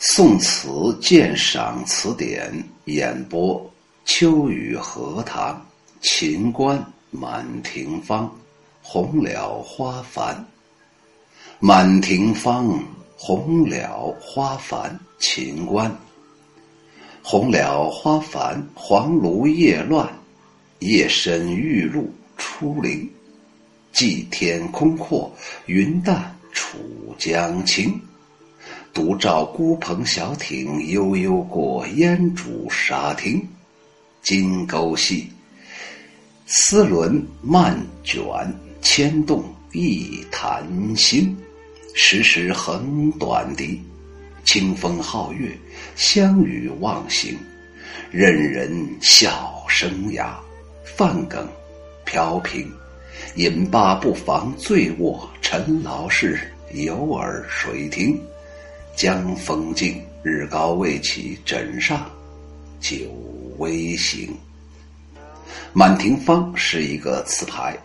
宋词鉴赏词典演播：秋雨荷塘，秦观满庭芳，红了花繁。满庭芳，红了花繁。秦观，红了花繁，黄芦叶乱，夜深玉露初临。际天空阔，云淡楚江清。独照孤蓬小艇悠悠过烟渚沙汀，金钩细，丝纶漫卷牵动一潭心。时时横短笛，清风皓月，相与忘形。任人笑声哑，饭梗飘萍。饮罢不妨醉卧，陈劳室，有耳谁听？江风静，日高未起，枕上酒微醒。满庭芳是一个词牌，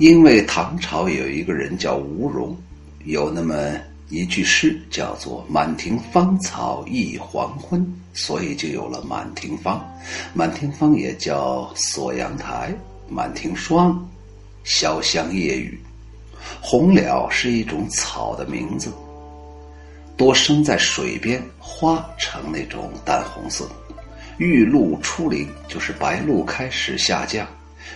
因为唐朝有一个人叫吴荣，有那么一句诗叫做“满庭芳草一黄昏”，所以就有了满庭芳。满庭芳也叫锁阳台、满庭霜、潇湘夜雨。红蓼是一种草的名字。多生在水边，花呈那种淡红色。玉露初临，就是白露开始下降。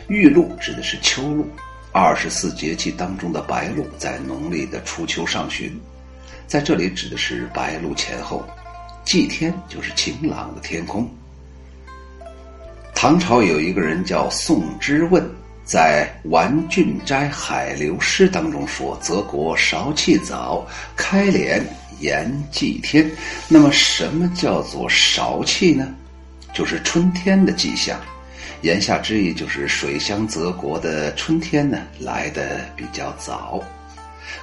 玉露指的是秋露，二十四节气当中的白露，在农历的初秋上旬，在这里指的是白露前后。祭天就是晴朗的天空。唐朝有一个人叫宋之问，在《玩俊斋海流诗》当中说：“泽国韶气早，开敛。”炎祭天，那么什么叫做韶气呢？就是春天的迹象。言下之意就是水乡泽国的春天呢来的比较早。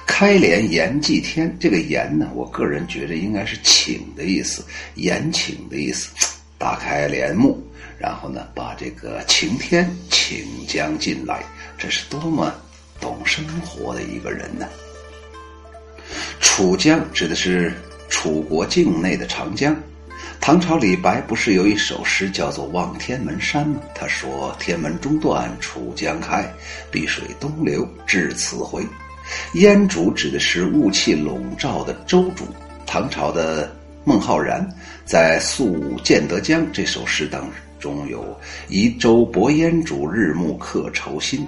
开镰延祭天，这个延呢，我个人觉得应该是请的意思，延请的意思。打开帘幕，然后呢，把这个晴天请将进来，这是多么懂生活的一个人呢？楚江指的是楚国境内的长江。唐朝李白不是有一首诗叫做《望天门山》吗？他说：“天门中断楚江开，碧水东流至此回。”烟渚指的是雾气笼罩的舟渚。唐朝的孟浩然在《宿建德江》这首诗当中有“移舟泊烟渚，日暮客愁新。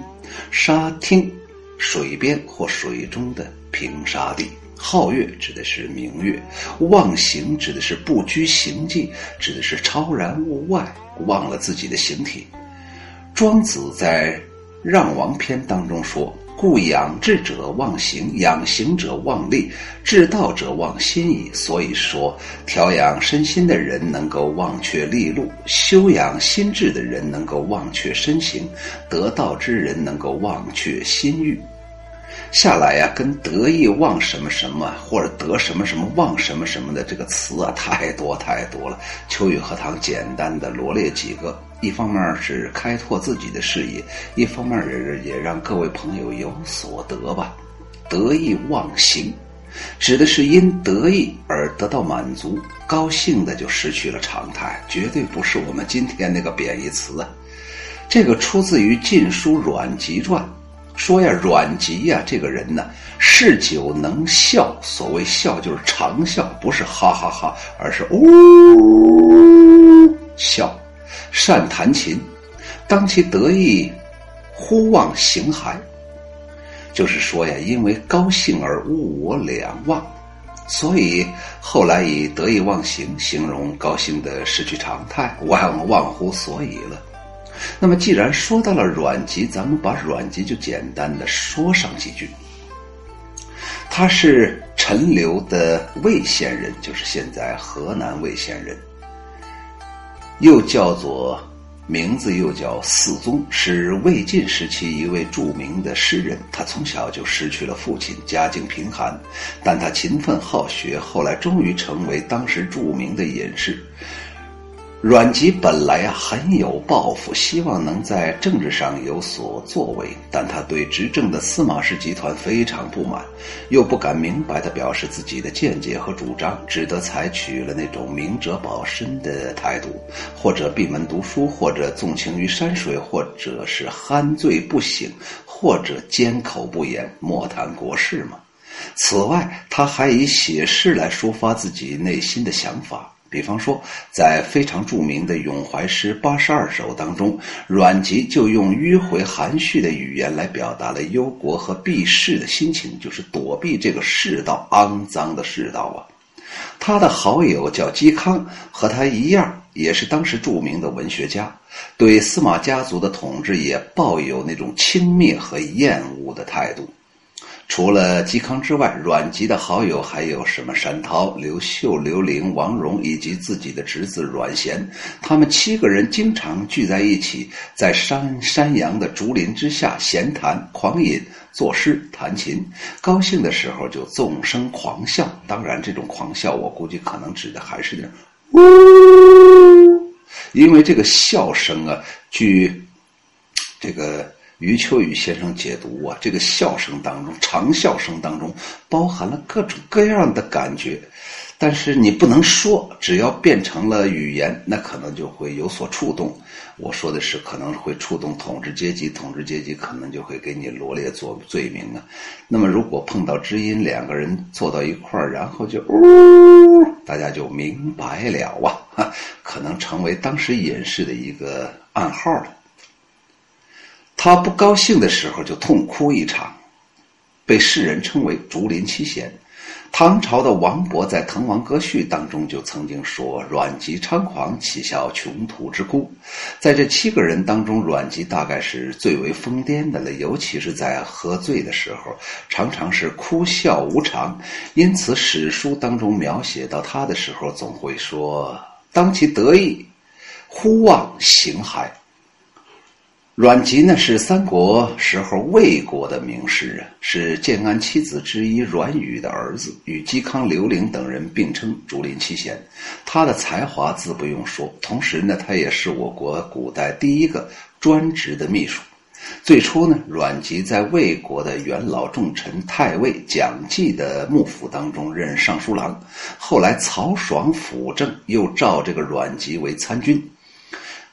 沙汀，水边或水中的平沙地。皓月指的是明月，忘形指的是不拘形迹，指的是超然物外，忘了自己的形体。庄子在《让王篇》当中说：“故养志者忘形，养形者忘力，治道者忘心矣。”所以说，调养身心的人能够忘却利禄，修养心智的人能够忘却身形，得道之人能够忘却心欲。下来呀，跟得意忘什么什么，或者得什么什么忘什么什么的这个词啊，太多太多了。秋雨荷塘简单的罗列几个，一方面是开拓自己的视野，一方面也也让各位朋友有所得吧。得意忘形，指的是因得意而得到满足，高兴的就失去了常态，绝对不是我们今天那个贬义词啊。这个出自于《晋书·阮籍传》。说呀，阮籍呀，这个人呢，嗜酒能笑。所谓笑，就是长笑，不是哈哈哈，而是呜笑。善弹琴，当其得意，忽忘形骸。就是说呀，因为高兴而物我两忘，所以后来以得意忘形形容高兴的失去常态，忘忘乎所以了。那么，既然说到了阮籍，咱们把阮籍就简单的说上几句。他是陈留的魏县人，就是现在河南魏县人，又叫做名字又叫四宗，是魏晋时期一位著名的诗人。他从小就失去了父亲，家境贫寒，但他勤奋好学，后来终于成为当时著名的隐士。阮籍本来很有抱负，希望能在政治上有所作为，但他对执政的司马氏集团非常不满，又不敢明白地表示自己的见解和主张，只得采取了那种明哲保身的态度，或者闭门读书，或者纵情于山水，或者是酣醉不醒，或者缄口不言，莫谈国事嘛。此外，他还以写诗来抒发自己内心的想法。比方说，在非常著名的咏怀诗八十二首当中，阮籍就用迂回含蓄的语言来表达了忧国和避世的心情，就是躲避这个世道肮脏的世道啊。他的好友叫嵇康，和他一样，也是当时著名的文学家，对司马家族的统治也抱有那种轻蔑和厌恶的态度。除了嵇康之外，阮籍的好友还有什么山涛、刘秀、刘伶、王戎以及自己的侄子阮咸。他们七个人经常聚在一起，在山山阳的竹林之下闲谈、狂饮、作诗、弹琴。高兴的时候就纵声狂笑。当然，这种狂笑我估计可能指的还是那“呜”，因为这个笑声啊，据这个。余秋雨先生解读啊，这个笑声当中，长笑声当中包含了各种各样的感觉，但是你不能说，只要变成了语言，那可能就会有所触动。我说的是可能会触动统治阶级，统治阶级可能就会给你罗列做罪名啊。那么如果碰到知音，两个人坐到一块儿，然后就呜，大家就明白了啊，可能成为当时隐士的一个暗号了。他不高兴的时候就痛哭一场，被世人称为竹林七贤。唐朝的王勃在《滕王阁序》当中就曾经说：“阮籍猖狂，岂效穷途之哭。”在这七个人当中，阮籍大概是最为疯癫的了，尤其是在喝醉的时候，常常是哭笑无常。因此，史书当中描写到他的时候，总会说：“当其得意，忽忘形骸。”阮籍呢是三国时候魏国的名士啊，是建安七子之一阮宇的儿子，与嵇康、刘伶等人并称竹林七贤。他的才华自不用说，同时呢，他也是我国古代第一个专职的秘书。最初呢，阮籍在魏国的元老重臣太尉蒋济的幕府当中任尚书郎，后来曹爽辅政，又召这个阮籍为参军。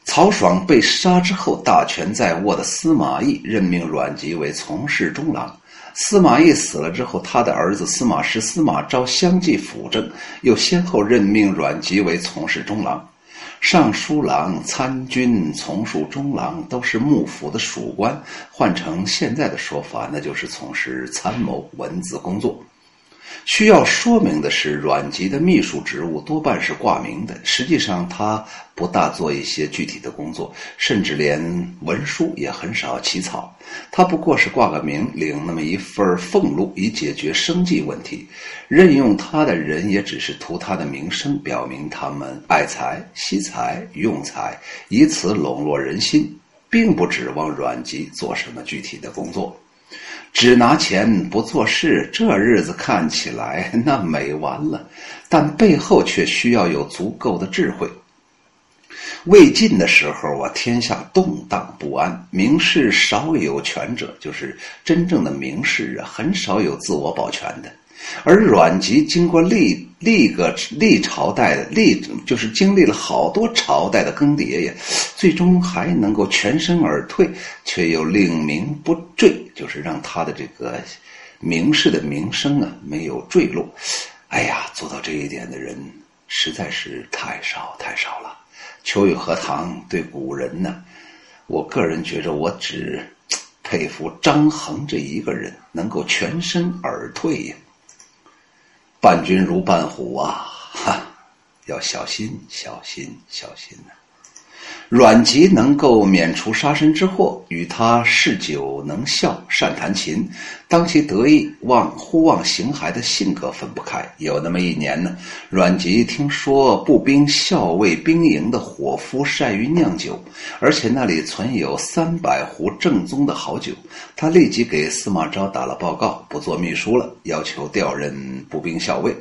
曹爽被杀之后，大权在握的司马懿任命阮籍为从事中郎。司马懿死了之后，他的儿子司马师、司马昭相继辅政，又先后任命阮籍为从事中郎、尚书郎、参军、从事中郎，都是幕府的属官。换成现在的说法，那就是从事参谋、文字工作。需要说明的是，阮籍的秘书职务多半是挂名的，实际上他不大做一些具体的工作，甚至连文书也很少起草。他不过是挂个名，领那么一份俸禄，以解决生计问题。任用他的人也只是图他的名声，表明他们爱财、惜财、用财，以此笼络人心，并不指望阮籍做什么具体的工作。只拿钱不做事，这日子看起来 那美完了，但背后却需要有足够的智慧。魏晋的时候啊，天下动荡不安，名士少有权者，就是真正的名士啊，很少有自我保全的。而阮籍经过历历个历朝代的历，就是经历了好多朝代的更迭呀，最终还能够全身而退，却又令名不坠，就是让他的这个名士的名声啊没有坠落。哎呀，做到这一点的人实在是太少太少了。秋雨荷塘对古人呢，我个人觉着我只 佩服张衡这一个人，能够全身而退呀。伴君如伴虎啊！哈，要小心，小心，小心呐！阮籍能够免除杀身之祸，与他嗜酒能笑、善弹琴、当其得意、忘忽忘形骸的性格分不开。有那么一年呢，阮籍听说步兵校尉兵营的伙夫善于酿酒，而且那里存有三百壶正宗的好酒，他立即给司马昭打了报告，不做秘书了，要求调任步兵校尉。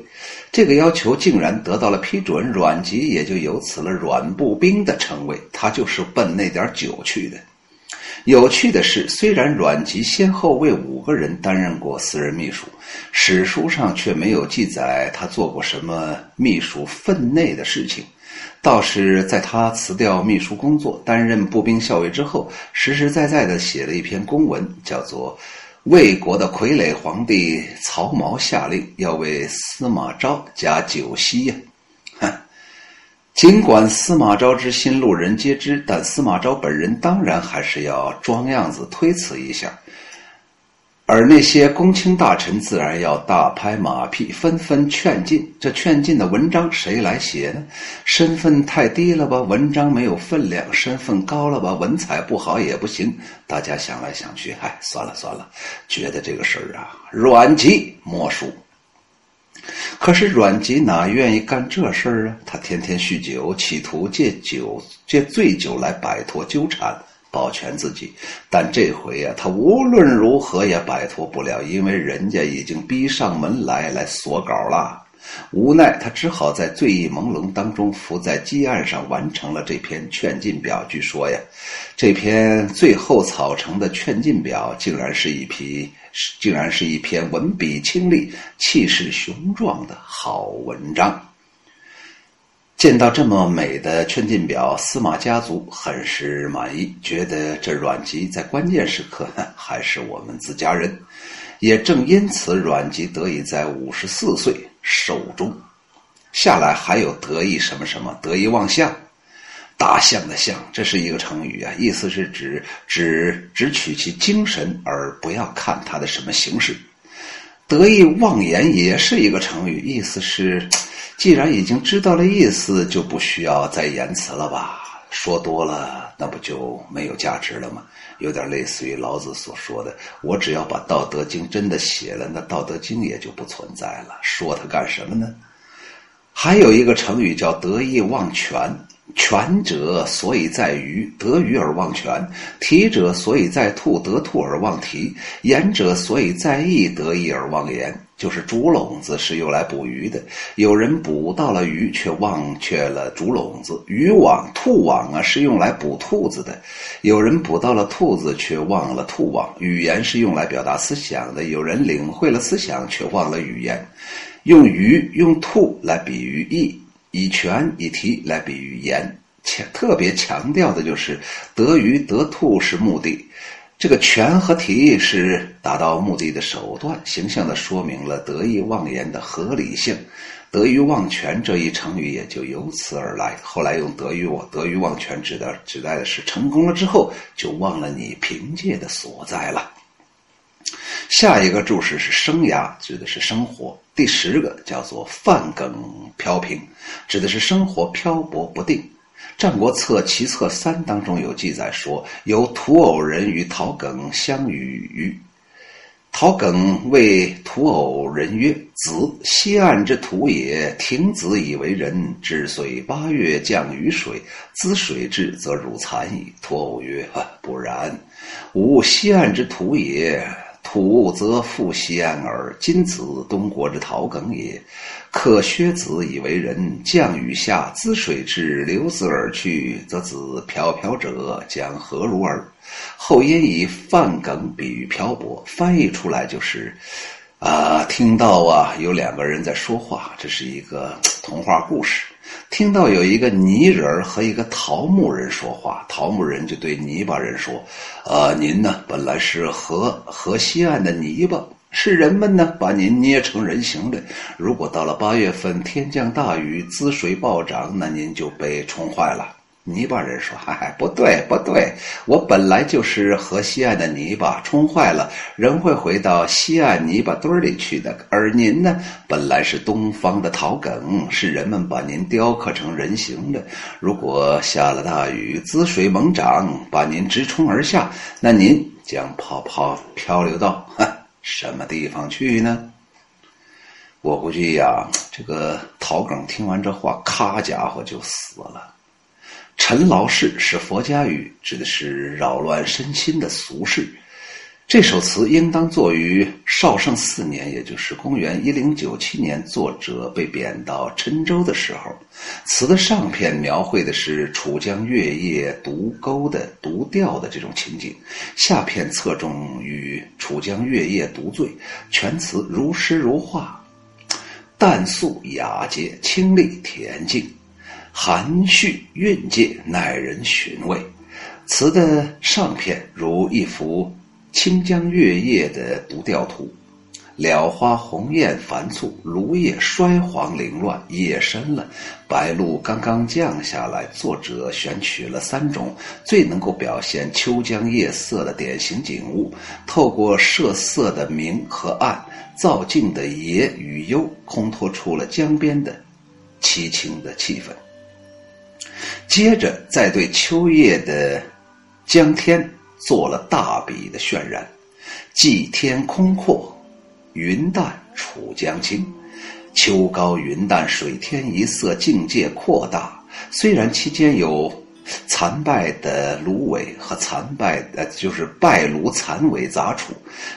这个要求竟然得到了批准，阮籍也就有此了“阮步兵”的称谓。他就是奔那点酒去的。有趣的是，虽然阮籍先后为五个人担任过私人秘书，史书上却没有记载他做过什么秘书分内的事情。倒是在他辞掉秘书工作，担任步兵校尉之后，实实在在的写了一篇公文，叫做《魏国的傀儡皇帝曹髦下令要为司马昭加酒席呀》。尽管司马昭之心路人皆知，但司马昭本人当然还是要装样子推辞一下。而那些公卿大臣自然要大拍马屁，纷纷劝进。这劝进的文章谁来写呢？身份太低了吧，文章没有分量；身份高了吧，文采不好也不行。大家想来想去，哎，算了算了，觉得这个事儿啊，阮籍莫属。可是阮籍哪愿意干这事儿啊？他天天酗酒，企图借酒借醉酒来摆脱纠缠。保全自己，但这回呀，他无论如何也摆脱不了，因为人家已经逼上门来来索稿了。无奈，他只好在醉意朦胧当中，伏在积案上完成了这篇劝进表。据说呀，这篇最后草成的劝进表，竟然是一批，竟然是一篇文笔清丽、气势雄壮的好文章。见到这么美的劝进表，司马家族很是满意，觉得这阮籍在关键时刻还是我们自家人。也正因此，阮籍得以在五十四岁寿终。下来还有得意什么什么，得意忘相，大象的象，这是一个成语啊，意思是指只只取其精神，而不要看它的什么形式。得意忘言也是一个成语，意思是。既然已经知道了意思，就不需要再言辞了吧？说多了，那不就没有价值了吗？有点类似于老子所说的：“我只要把《道德经》真的写了，那《道德经》也就不存在了。说它干什么呢？”还有一个成语叫“得意忘全”。权者所以在于得鱼而忘权，提者所以在兔得兔而忘提，言者所以在意得意而忘言。就是竹笼子是用来捕鱼的，有人捕到了鱼，却忘却了竹笼子；渔网、兔网啊是用来捕兔子的，有人捕到了兔子，却忘了兔网。语言是用来表达思想的，有人领会了思想，却忘了语言。用鱼、用兔来比喻义。以权以提来比喻言，强特别强调的就是得鱼得兔是目的，这个权和提是达到目的的手段，形象的说明了得意忘言的合理性。得鱼忘全这一成语也就由此而来。后来用得鱼我得鱼忘全指的指代的是成功了之后就忘了你凭借的所在了。下一个注释是生涯，指的是生活。第十个叫做泛梗飘萍，指的是生活漂泊不定。《战国策·齐策三》当中有记载说，有土偶人与陶耿相与，陶耿谓土偶人曰：“子，西岸之土也。亭子以为人，至岁八月降雨水，滋水至，则汝残矣。”土偶曰：“不然，吾西岸之土也。”土则复西安耳。今子东国之陶耿也，可薛子以为人。降雨下，滋水至，流子而去，则子飘飘者将何如耳？后因以泛梗比喻漂泊，翻译出来就是：啊，听到啊，有两个人在说话，这是一个童话故事。听到有一个泥人和一个桃木人说话，桃木人就对泥巴人说：“呃，您呢，本来是河河西岸的泥巴，是人们呢把您捏成人形的。如果到了八月份天降大雨，滋水暴涨，那您就被冲坏了。”泥巴人说：“嗨，不对，不对，我本来就是河西岸的泥巴，冲坏了，人会回到西岸泥巴堆里去的。而您呢，本来是东方的桃梗，是人们把您雕刻成人形的。如果下了大雨，滋水猛涨，把您直冲而下，那您将泡泡漂流到 什么地方去呢？我估计呀，这个桃梗听完这话，咔家伙就死了。”陈劳事是佛家语，指的是扰乱身心的俗事。这首词应当作于绍圣四年，也就是公元一零九七年，作者被贬到郴州的时候。词的上片描绘的是楚江月夜独钩的独钓的这种情景，下片侧重于楚江月夜独醉。全词如诗如画，淡素雅洁，清丽恬静，含蓄蕴藉，耐人寻味。词的上片如一幅。清江月夜的独钓图，蓼花红艳繁簇，芦叶衰黄凌乱。夜深了，白露刚刚降下来。作者选取了三种最能够表现秋江夜色的典型景物，透过设色的明和暗，造境的野与幽，烘托出了江边的凄清的气氛。接着，再对秋夜的江天。做了大笔的渲染，际天空阔，云淡楚江清，秋高云淡水天一色，境界扩大。虽然期间有残败的芦苇和残败的，就是败芦残苇杂处，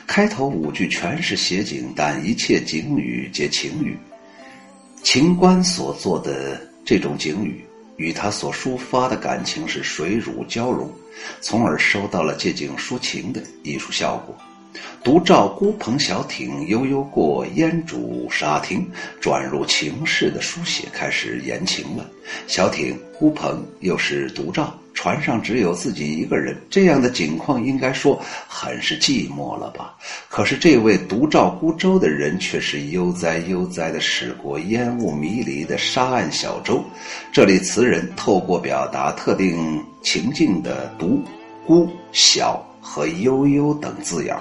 开头五句全是写景，但一切景语皆情语。秦观所做的这种景语。与他所抒发的感情是水乳交融，从而收到了借景抒情的艺术效果。独照孤蓬小艇悠悠过烟渚沙汀，转入情事的书写开始言情了。小艇孤蓬又是独照。船上只有自己一个人，这样的景况应该说很是寂寞了吧？可是这位独照孤舟的人却是悠哉悠哉的驶过烟雾迷离的沙岸小舟。这里词人透过表达特定情境的独、孤、小和悠悠等字眼，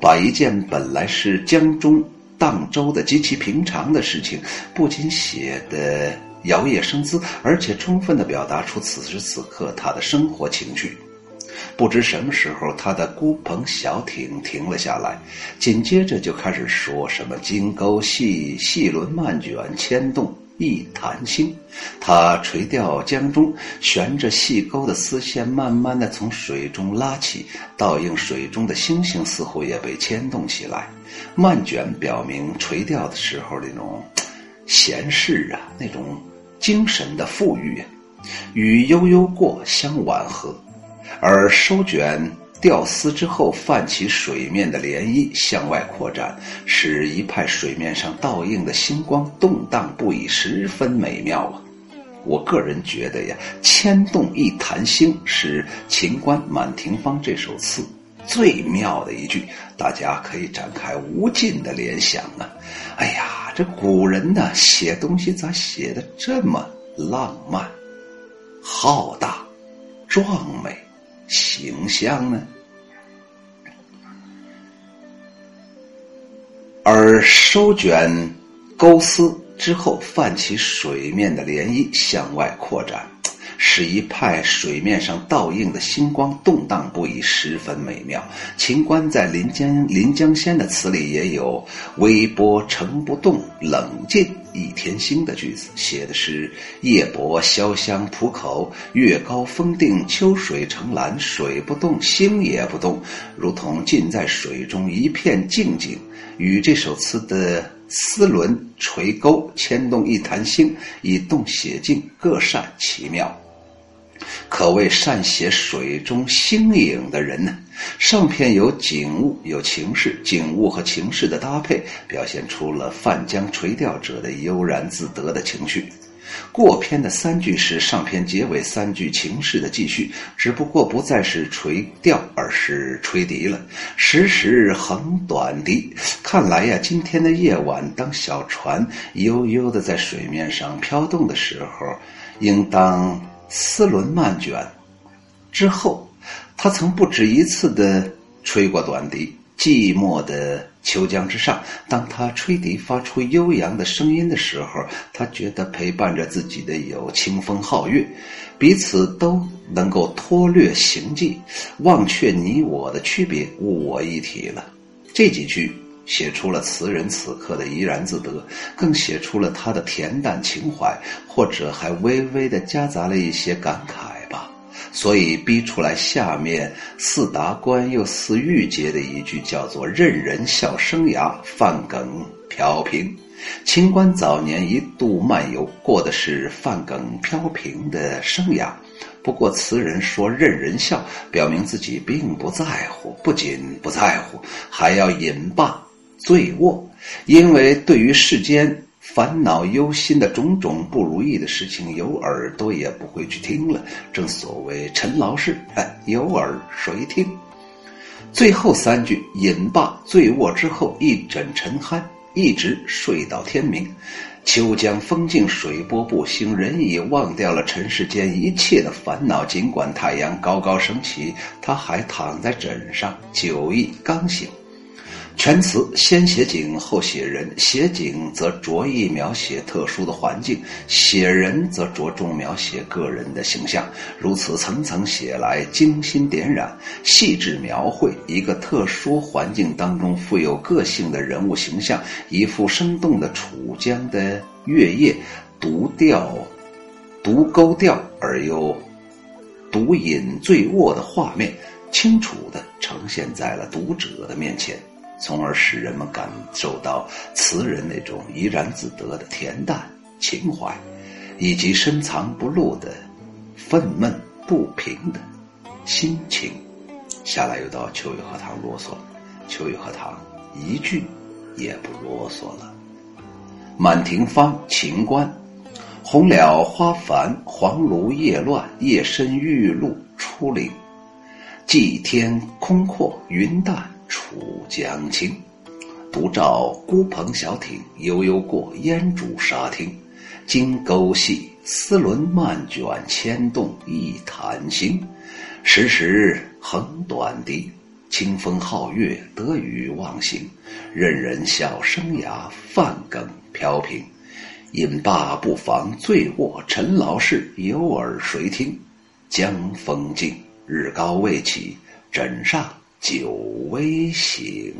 把一件本来是江中荡舟的极其平常的事情，不仅写的。摇曳生姿，而且充分地表达出此时此刻他的生活情趣。不知什么时候，他的孤篷小艇停了下来，紧接着就开始说什么“金钩细，细轮漫卷，牵动一潭星”。他垂钓江中，悬着细钩的丝线慢慢的从水中拉起，倒映水中的星星似乎也被牵动起来。漫卷表明垂钓的时候那种闲适啊，那种。精神的富裕，与悠悠过相吻合，而收卷钓丝之后泛起水面的涟漪向外扩展，使一派水面上倒映的星光动荡不已，十分美妙啊！我个人觉得呀，“牵动一潭星”是秦观《满庭芳》这首词最妙的一句，大家可以展开无尽的联想啊！哎呀！这古人呢，写东西咋写的这么浪漫、浩大、壮美、形象呢？而收卷钩丝之后，泛起水面的涟漪向外扩展。使一派水面上倒映的星光动荡不已，十分美妙。秦观在《临江临江仙》的词里也有“微波成不动，冷静一天星”的句子，写的是夜泊潇湘浦口，月高风定，秋水成蓝，水不动，星也不动，如同浸在水中一片静静。与这首词的丝纶垂钩牵动一潭星，以动写静，各善其妙。可谓善写水中星影的人呢。上片有景物，有情事，景物和情事的搭配，表现出了泛江垂钓者的悠然自得的情绪。过篇的三句是上篇结尾三句情事的继续，只不过不再是垂钓，而是吹笛了。时时横短笛，看来呀，今天的夜晚，当小船悠悠的在水面上飘动的时候，应当。丝纶漫卷之后，他曾不止一次的吹过短笛。寂寞的秋江之上，当他吹笛发出悠扬的声音的时候，他觉得陪伴着自己的有清风皓月，彼此都能够脱略行迹，忘却你我的区别，物我一体了。这几句。写出了词人此刻的怡然自得，更写出了他的恬淡情怀，或者还微微的夹杂了一些感慨吧。所以逼出来下面似达官又似玉洁的一句，叫做“任人笑生涯，范耿飘萍”。清官早年一度漫游，过的是范耿飘萍的生涯。不过词人说任人笑，表明自己并不在乎，不仅不在乎，还要饮罢醉卧，因为对于世间。烦恼忧心的种种不如意的事情，有耳朵也不会去听了。正所谓陈劳事，哎，有耳谁听？最后三句饮罢醉卧之后，一枕沉酣，一直睡到天明。秋江风静水波不兴，人已忘掉了尘世间一切的烦恼。尽管太阳高高升起，他还躺在枕上，酒意刚醒。全词先写景后写人，写景则着意描写特殊的环境，写人则着重描写个人的形象。如此层层写来，精心点染，细致描绘一个特殊环境当中富有个性的人物形象，一幅生动的楚江的月夜，独调、独勾调而又独饮醉卧的画面，清楚地呈现在了读者的面前。从而使人们感受到词人那种怡然自得的恬淡情怀，以及深藏不露的愤懑不平的心情。下来又到秋雨荷塘啰嗦，秋雨荷塘一句也不啰嗦了。满庭芳·秦观，红了花繁，黄芦叶乱，夜深玉露初临，际天空阔，云淡。楚江清，独照孤蓬小艇悠悠过烟渚沙汀。金钩细，丝纶漫卷牵动一潭星。时时横短笛，清风皓月得与忘形。任人笑生涯，范耿飘萍。饮罢不妨醉卧，陈劳事，有耳谁听？江风静，日高未起，枕上。酒微醒。